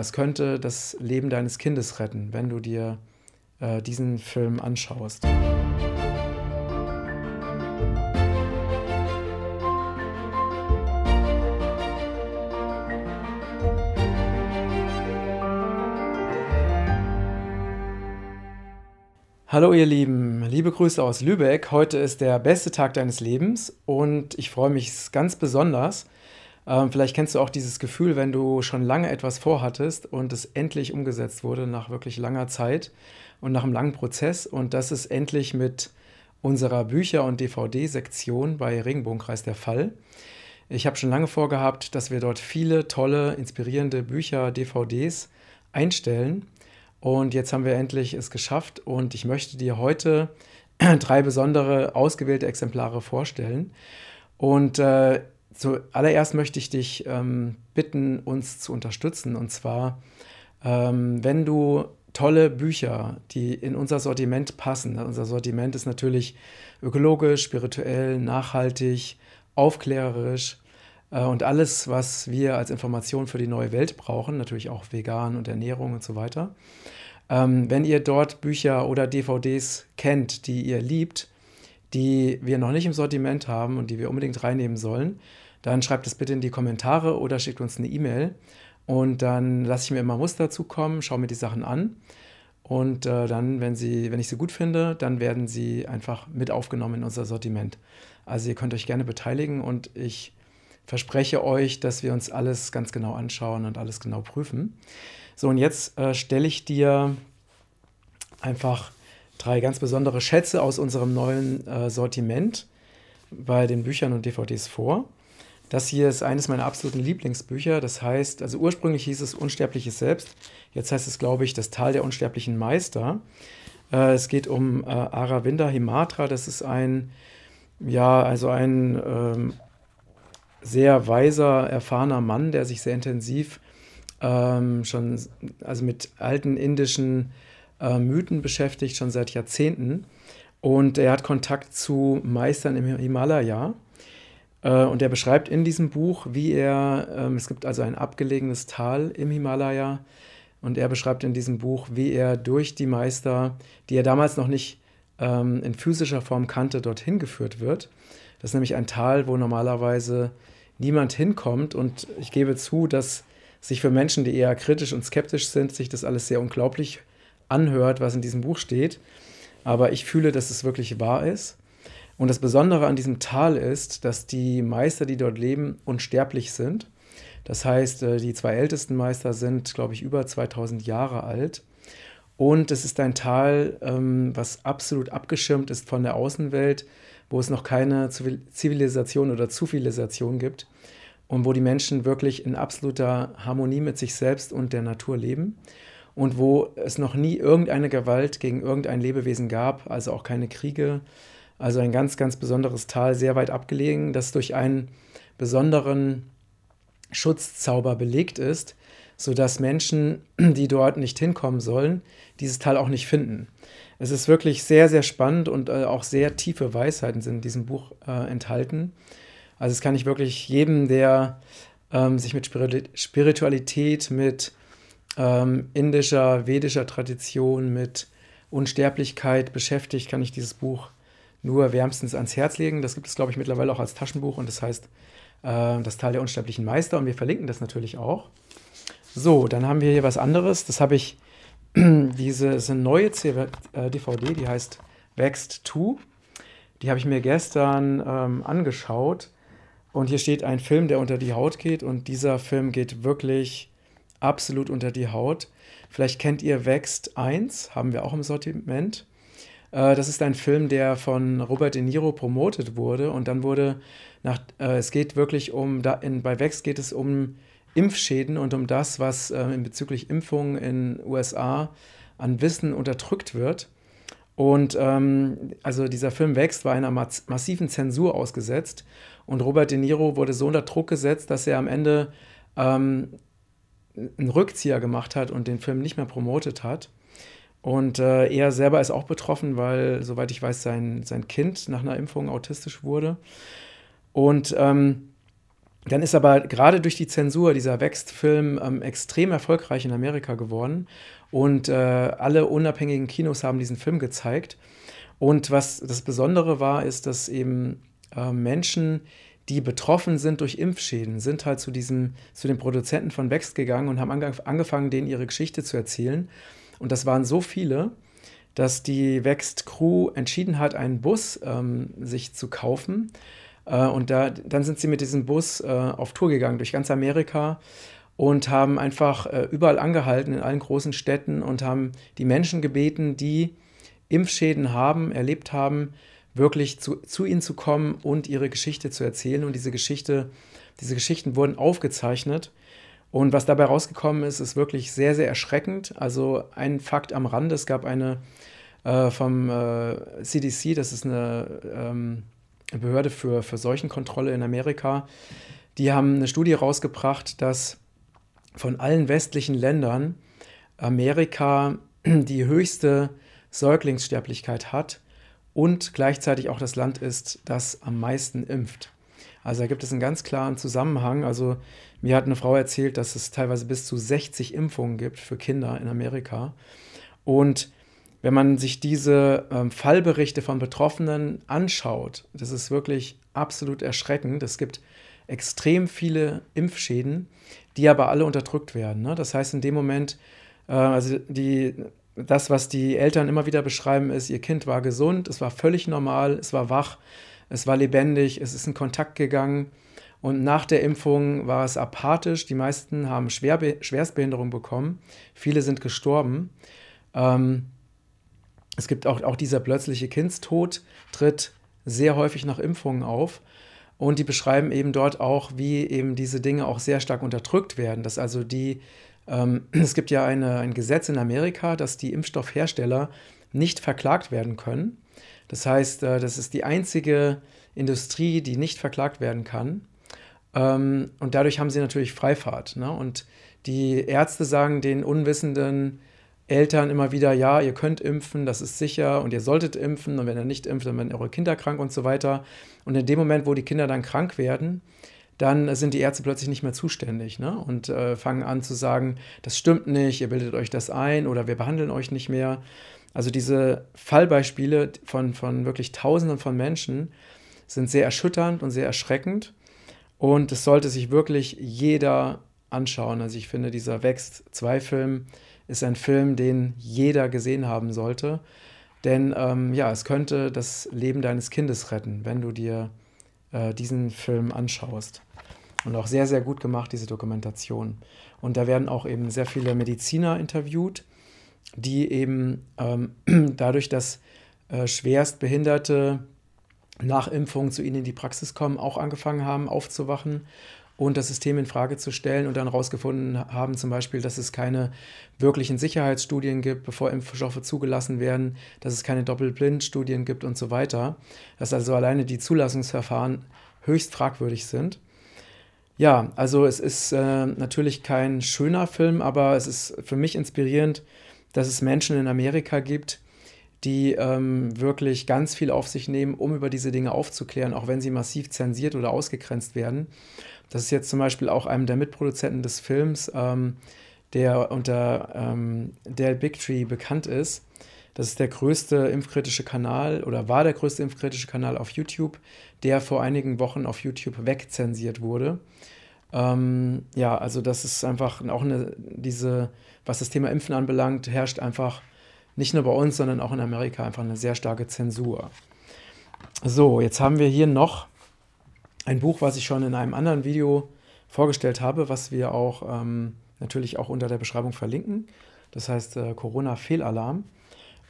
Das könnte das Leben deines Kindes retten, wenn du dir äh, diesen Film anschaust. Hallo ihr Lieben, liebe Grüße aus Lübeck. Heute ist der beste Tag deines Lebens und ich freue mich ganz besonders, ähm, vielleicht kennst du auch dieses Gefühl, wenn du schon lange etwas vorhattest und es endlich umgesetzt wurde nach wirklich langer Zeit und nach einem langen Prozess. Und das ist endlich mit unserer Bücher- und DVD-Sektion bei Regenbogenkreis der Fall. Ich habe schon lange vorgehabt, dass wir dort viele tolle, inspirierende Bücher, DVDs einstellen. Und jetzt haben wir endlich es geschafft und ich möchte dir heute drei besondere ausgewählte Exemplare vorstellen. Und äh, Zuallererst möchte ich dich ähm, bitten, uns zu unterstützen. Und zwar, ähm, wenn du tolle Bücher, die in unser Sortiment passen. Unser Sortiment ist natürlich ökologisch, spirituell, nachhaltig, aufklärerisch äh, und alles, was wir als Information für die neue Welt brauchen, natürlich auch vegan und Ernährung und so weiter. Ähm, wenn ihr dort Bücher oder DVDs kennt, die ihr liebt, die wir noch nicht im Sortiment haben und die wir unbedingt reinnehmen sollen, dann schreibt es bitte in die Kommentare oder schickt uns eine E-Mail. Und dann lasse ich mir immer Muster zukommen, schaue mir die Sachen an. Und äh, dann, wenn, sie, wenn ich sie gut finde, dann werden sie einfach mit aufgenommen in unser Sortiment. Also ihr könnt euch gerne beteiligen und ich verspreche euch, dass wir uns alles ganz genau anschauen und alles genau prüfen. So, und jetzt äh, stelle ich dir einfach drei ganz besondere Schätze aus unserem neuen äh, Sortiment bei den Büchern und DVDs vor. Das hier ist eines meiner absoluten Lieblingsbücher. Das heißt, also ursprünglich hieß es Unsterbliches Selbst. Jetzt heißt es, glaube ich, Das Tal der unsterblichen Meister. Äh, es geht um äh, Aravinda Himatra. Das ist ein, ja, also ein ähm, sehr weiser, erfahrener Mann, der sich sehr intensiv ähm, schon, also mit alten indischen äh, Mythen beschäftigt, schon seit Jahrzehnten. Und er hat Kontakt zu Meistern im Himalaya und er beschreibt in diesem Buch, wie er, ähm, es gibt also ein abgelegenes Tal im Himalaya, und er beschreibt in diesem Buch, wie er durch die Meister, die er damals noch nicht ähm, in physischer Form kannte, dorthin geführt wird. Das ist nämlich ein Tal, wo normalerweise niemand hinkommt. Und ich gebe zu, dass sich für Menschen, die eher kritisch und skeptisch sind, sich das alles sehr unglaublich anhört, was in diesem Buch steht. Aber ich fühle, dass es wirklich wahr ist. Und das Besondere an diesem Tal ist, dass die Meister, die dort leben, unsterblich sind. Das heißt, äh, die zwei ältesten Meister sind, glaube ich, über 2000 Jahre alt. Und es ist ein Tal, ähm, was absolut abgeschirmt ist von der Außenwelt, wo es noch keine Zivilisation oder Zivilisation gibt und wo die Menschen wirklich in absoluter Harmonie mit sich selbst und der Natur leben und wo es noch nie irgendeine Gewalt gegen irgendein Lebewesen gab, also auch keine Kriege, also ein ganz, ganz besonderes Tal, sehr weit abgelegen, das durch einen besonderen Schutzzauber belegt ist, sodass Menschen, die dort nicht hinkommen sollen, dieses Tal auch nicht finden. Es ist wirklich sehr, sehr spannend und äh, auch sehr tiefe Weisheiten sind in diesem Buch äh, enthalten. Also es kann ich wirklich jedem, der ähm, sich mit Spiritualität, mit ähm, indischer, vedischer Tradition, mit Unsterblichkeit beschäftigt, kann ich dieses Buch nur wärmstens ans Herz legen. Das gibt es, glaube ich, mittlerweile auch als Taschenbuch und das heißt äh, Das Teil der unsterblichen Meister und wir verlinken das natürlich auch. So, dann haben wir hier was anderes. Das habe ich, diese ist eine neue DVD, äh, die heißt Wächst 2. Die habe ich mir gestern ähm, angeschaut und hier steht ein Film, der unter die Haut geht und dieser Film geht wirklich absolut unter die Haut. Vielleicht kennt ihr Wächst 1, haben wir auch im Sortiment. Äh, das ist ein Film, der von Robert De Niro promotet wurde und dann wurde nach, äh, es geht wirklich um, da, in, bei Vex geht es um Impfschäden und um das, was äh, bezüglich Impfungen in USA an Wissen unterdrückt wird. Und ähm, also dieser Film wächst, war einer massiven Zensur ausgesetzt. Und Robert De Niro wurde so unter Druck gesetzt, dass er am Ende ähm, einen Rückzieher gemacht hat und den Film nicht mehr promotet hat. Und äh, er selber ist auch betroffen, weil, soweit ich weiß, sein, sein Kind nach einer Impfung autistisch wurde. Und ähm, Dann ist aber gerade durch die Zensur dieser Wächst-Film ähm, extrem erfolgreich in Amerika geworden. Und äh, alle unabhängigen Kinos haben diesen Film gezeigt. Und was das Besondere war, ist, dass eben äh, Menschen, die betroffen sind durch Impfschäden, sind halt zu, diesem, zu den Produzenten von Wächst gegangen und haben angefangen, denen ihre Geschichte zu erzählen. Und das waren so viele, dass die Wächst Crew entschieden hat, einen Bus ähm, sich zu kaufen äh, und da, dann sind sie mit diesem Bus äh, auf Tour gegangen durch ganz Amerika und haben einfach äh, überall angehalten in allen großen Städten und haben die Menschen gebeten, die Impfschäden haben, erlebt haben, wirklich zu, zu ihnen zu kommen und ihre Geschichte zu erzählen. Und diese Geschichte, diese Geschichten wurden aufgezeichnet. Und was dabei rausgekommen ist, ist wirklich sehr, sehr erschreckend. Also ein Fakt am Rande, es gab eine äh, vom äh, CDC, das ist eine ähm, Behörde für, für Seuchenkontrolle in Amerika, die haben eine Studie rausgebracht, dass von allen westlichen Ländern Amerika die höchste Säuglingssterblichkeit hat und gleichzeitig auch das Land ist, das am meisten impft. Also da gibt es einen ganz klaren Zusammenhang. Also mir hat eine Frau erzählt, dass es teilweise bis zu 60 Impfungen gibt für Kinder in Amerika. Und wenn man sich diese ähm, Fallberichte von Betroffenen anschaut, das ist wirklich absolut erschreckend. Es gibt extrem viele Impfschäden, die aber alle unterdrückt werden. Ne? Das heißt, in dem Moment, äh, also die, das, was die Eltern immer wieder beschreiben, ist, ihr Kind war gesund, es war völlig normal, es war wach, es war lebendig, es ist in Kontakt gegangen. Und nach der Impfung war es apathisch. Die meisten haben Schwerbe Schwerstbehinderung bekommen. Viele sind gestorben. Ähm, es gibt auch, auch dieser plötzliche Kindstod, tritt sehr häufig nach Impfungen auf. Und die beschreiben eben dort auch, wie eben diese Dinge auch sehr stark unterdrückt werden. Dass also die, ähm, es gibt ja eine, ein Gesetz in Amerika, dass die Impfstoffhersteller nicht verklagt werden können. Das heißt, äh, das ist die einzige Industrie, die nicht verklagt werden kann. Ähm, und dadurch haben sie natürlich Freifahrt. Ne? Und die Ärzte sagen den Unwissenden, Eltern immer wieder, ja, ihr könnt impfen, das ist sicher und ihr solltet impfen und wenn ihr nicht impft, dann werden eure Kinder krank und so weiter. Und in dem Moment, wo die Kinder dann krank werden, dann sind die Ärzte plötzlich nicht mehr zuständig ne? und äh, fangen an zu sagen, das stimmt nicht, ihr bildet euch das ein oder wir behandeln euch nicht mehr. Also diese Fallbeispiele von, von wirklich Tausenden von Menschen sind sehr erschütternd und sehr erschreckend und es sollte sich wirklich jeder anschauen. Also ich finde, dieser Wächst-2-Film ist ein Film, den jeder gesehen haben sollte. Denn ähm, ja, es könnte das Leben deines Kindes retten, wenn du dir äh, diesen Film anschaust. Und auch sehr, sehr gut gemacht, diese Dokumentation. Und da werden auch eben sehr viele Mediziner interviewt, die eben ähm, dadurch, dass äh, schwerstbehinderte nach Impfung zu ihnen in die Praxis kommen, auch angefangen haben aufzuwachen und das System in Frage zu stellen und dann herausgefunden haben, zum Beispiel, dass es keine wirklichen Sicherheitsstudien gibt, bevor Impfstoffe zugelassen werden, dass es keine Doppelblindstudien gibt und so weiter. Dass also alleine die Zulassungsverfahren höchst fragwürdig sind. Ja, also es ist äh, natürlich kein schöner Film, aber es ist für mich inspirierend, dass es Menschen in Amerika gibt, die ähm, wirklich ganz viel auf sich nehmen, um über diese Dinge aufzuklären, auch wenn sie massiv zensiert oder ausgegrenzt werden. Das ist jetzt zum Beispiel auch einem der Mitproduzenten des Films, ähm, der unter ähm, der Big Tree bekannt ist. Das ist der größte impfkritische Kanal oder war der größte impfkritische Kanal auf YouTube, der vor einigen Wochen auf YouTube wegzensiert wurde. Ähm, ja, also das ist einfach auch eine, diese, was das Thema Impfen anbelangt, herrscht einfach nicht nur bei uns, sondern auch in Amerika einfach eine sehr starke Zensur. So, jetzt haben wir hier noch ein Buch, was ich schon in einem anderen Video vorgestellt habe, was wir auch ähm, natürlich auch unter der Beschreibung verlinken. Das heißt äh, Corona-Fehlalarm.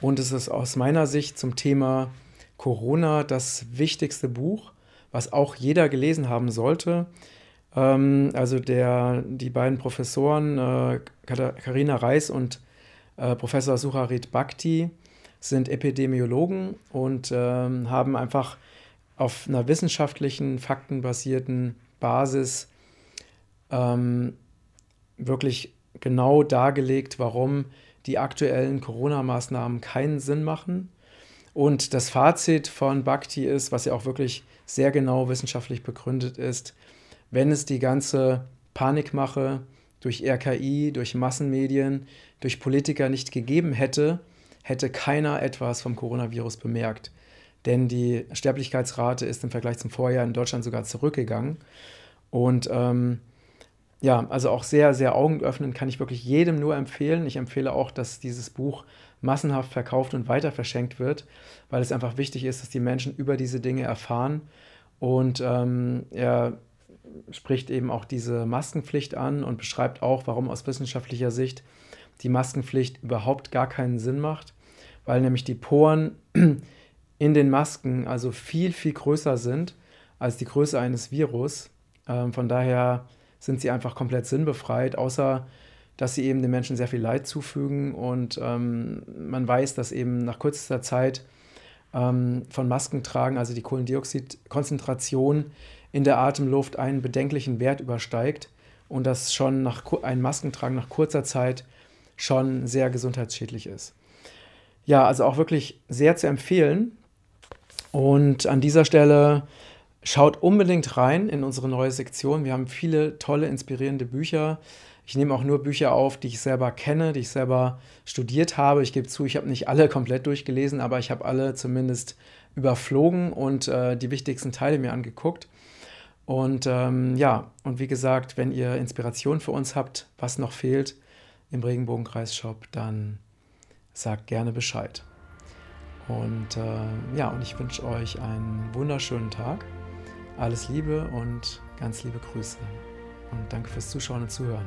Und es ist aus meiner Sicht zum Thema Corona das wichtigste Buch, was auch jeder gelesen haben sollte. Ähm, also der, die beiden Professoren, äh, Karina Reis und äh, Professor Sucharit Bhakti, sind Epidemiologen und ähm, haben einfach auf einer wissenschaftlichen, faktenbasierten Basis ähm, wirklich genau dargelegt, warum die aktuellen Corona-Maßnahmen keinen Sinn machen. Und das Fazit von Bhakti ist, was ja auch wirklich sehr genau wissenschaftlich begründet ist, wenn es die ganze Panikmache durch RKI, durch Massenmedien, durch Politiker nicht gegeben hätte, hätte keiner etwas vom Coronavirus bemerkt. Denn die Sterblichkeitsrate ist im Vergleich zum Vorjahr in Deutschland sogar zurückgegangen. Und ähm, ja, also auch sehr, sehr augenöffnend kann ich wirklich jedem nur empfehlen. Ich empfehle auch, dass dieses Buch massenhaft verkauft und weiter verschenkt wird, weil es einfach wichtig ist, dass die Menschen über diese Dinge erfahren. Und ähm, er spricht eben auch diese Maskenpflicht an und beschreibt auch, warum aus wissenschaftlicher Sicht die Maskenpflicht überhaupt gar keinen Sinn macht, weil nämlich die Poren in den Masken also viel, viel größer sind als die Größe eines Virus. Ähm, von daher sind sie einfach komplett sinnbefreit, außer dass sie eben den Menschen sehr viel Leid zufügen und ähm, man weiß, dass eben nach kürzester Zeit ähm, von Masken tragen, also die Kohlendioxidkonzentration in der Atemluft einen bedenklichen Wert übersteigt und dass schon nach ein Maskentragen nach kurzer Zeit schon sehr gesundheitsschädlich ist. Ja, also auch wirklich sehr zu empfehlen. Und an dieser Stelle schaut unbedingt rein in unsere neue Sektion. Wir haben viele tolle, inspirierende Bücher. Ich nehme auch nur Bücher auf, die ich selber kenne, die ich selber studiert habe. Ich gebe zu, ich habe nicht alle komplett durchgelesen, aber ich habe alle zumindest überflogen und äh, die wichtigsten Teile mir angeguckt. Und ähm, ja, und wie gesagt, wenn ihr Inspiration für uns habt, was noch fehlt im Regenbogenkreis-Shop, dann sagt gerne Bescheid. Und äh, ja, und ich wünsche euch einen wunderschönen Tag. Alles Liebe und ganz liebe Grüße. Und danke fürs Zuschauen und Zuhören.